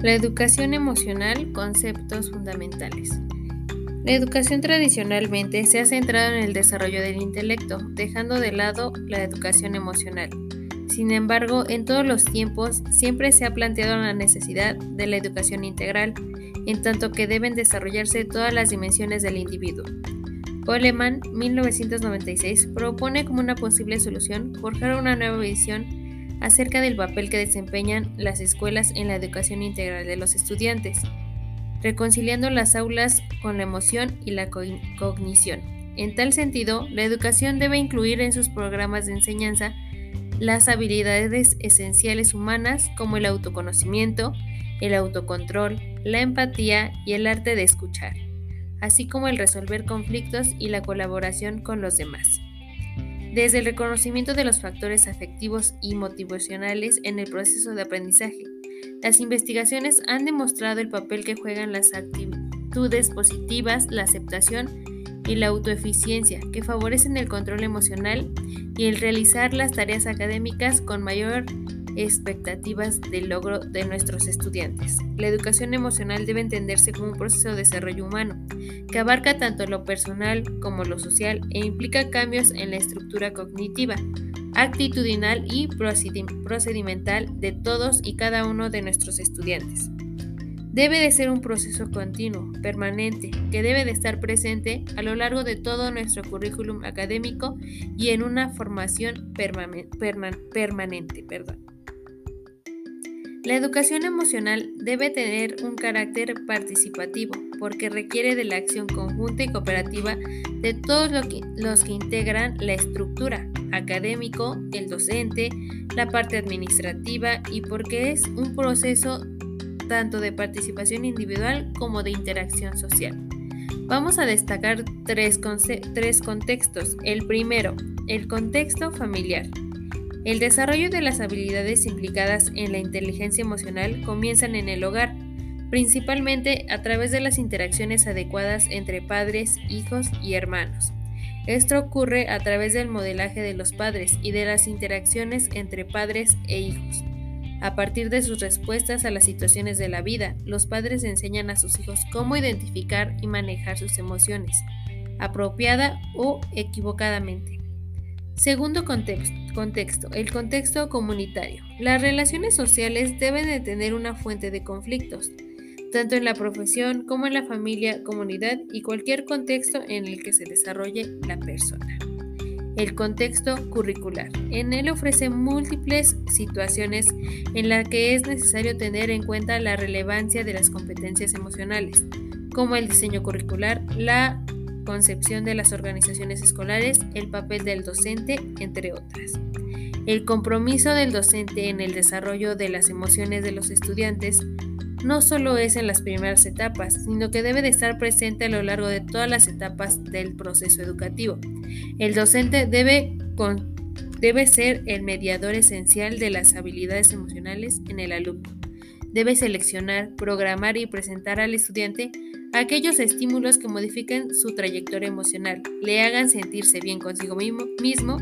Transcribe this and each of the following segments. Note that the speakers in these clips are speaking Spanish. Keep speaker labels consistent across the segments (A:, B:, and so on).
A: La educación emocional, conceptos fundamentales. La educación tradicionalmente se ha centrado en el desarrollo del intelecto, dejando de lado la educación emocional. Sin embargo, en todos los tiempos siempre se ha planteado la necesidad de la educación integral, en tanto que deben desarrollarse todas las dimensiones del individuo. Coleman, 1996, propone como una posible solución forjar una nueva visión acerca del papel que desempeñan las escuelas en la educación integral de los estudiantes, reconciliando las aulas con la emoción y la cognición. En tal sentido, la educación debe incluir en sus programas de enseñanza las habilidades esenciales humanas como el autoconocimiento, el autocontrol, la empatía y el arte de escuchar, así como el resolver conflictos y la colaboración con los demás. Desde el reconocimiento de los factores afectivos y motivacionales en el proceso de aprendizaje, las investigaciones han demostrado el papel que juegan las actitudes positivas, la aceptación y la autoeficiencia, que favorecen el control emocional y el realizar las tareas académicas con mayor expectativas de logro de nuestros estudiantes. La educación emocional debe entenderse como un proceso de desarrollo humano, que abarca tanto lo personal como lo social e implica cambios en la estructura cognitiva, actitudinal y procedimental de todos y cada uno de nuestros estudiantes. Debe de ser un proceso continuo, permanente, que debe de estar presente a lo largo de todo nuestro currículum académico y en una formación permanente. Perdón. La educación emocional debe tener un carácter participativo porque requiere de la acción conjunta y cooperativa de todos los que integran la estructura, académico, el docente, la parte administrativa y porque es un proceso tanto de participación individual como de interacción social. Vamos a destacar tres, tres contextos. El primero, el contexto familiar. El desarrollo de las habilidades implicadas en la inteligencia emocional comienzan en el hogar, principalmente a través de las interacciones adecuadas entre padres, hijos y hermanos. Esto ocurre a través del modelaje de los padres y de las interacciones entre padres e hijos. A partir de sus respuestas a las situaciones de la vida, los padres enseñan a sus hijos cómo identificar y manejar sus emociones, apropiada o equivocadamente. Segundo contexto, el contexto comunitario. Las relaciones sociales deben de tener una fuente de conflictos, tanto en la profesión como en la familia, comunidad y cualquier contexto en el que se desarrolle la persona. El contexto curricular. En él ofrece múltiples situaciones en las que es necesario tener en cuenta la relevancia de las competencias emocionales, como el diseño curricular, la concepción de las organizaciones escolares, el papel del docente, entre otras. El compromiso del docente en el desarrollo de las emociones de los estudiantes no solo es en las primeras etapas, sino que debe de estar presente a lo largo de todas las etapas del proceso educativo. El docente debe, debe ser el mediador esencial de las habilidades emocionales en el alumno. Debe seleccionar, programar y presentar al estudiante aquellos estímulos que modifiquen su trayectoria emocional, le hagan sentirse bien consigo mismo,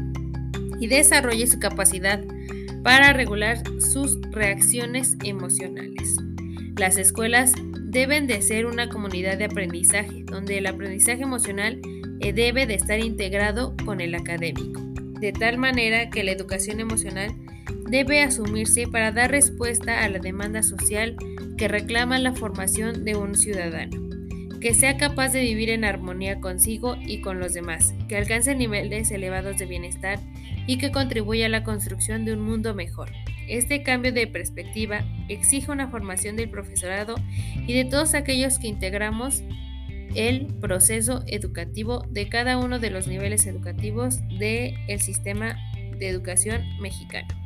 A: y desarrolle su capacidad para regular sus reacciones emocionales. Las escuelas deben de ser una comunidad de aprendizaje, donde el aprendizaje emocional eh, debe de estar integrado con el académico, de tal manera que la educación emocional debe asumirse para dar respuesta a la demanda social que reclama la formación de un ciudadano que sea capaz de vivir en armonía consigo y con los demás, que alcance niveles elevados de bienestar y que contribuya a la construcción de un mundo mejor. Este cambio de perspectiva exige una formación del profesorado y de todos aquellos que integramos el proceso educativo de cada uno de los niveles educativos del sistema de educación mexicano.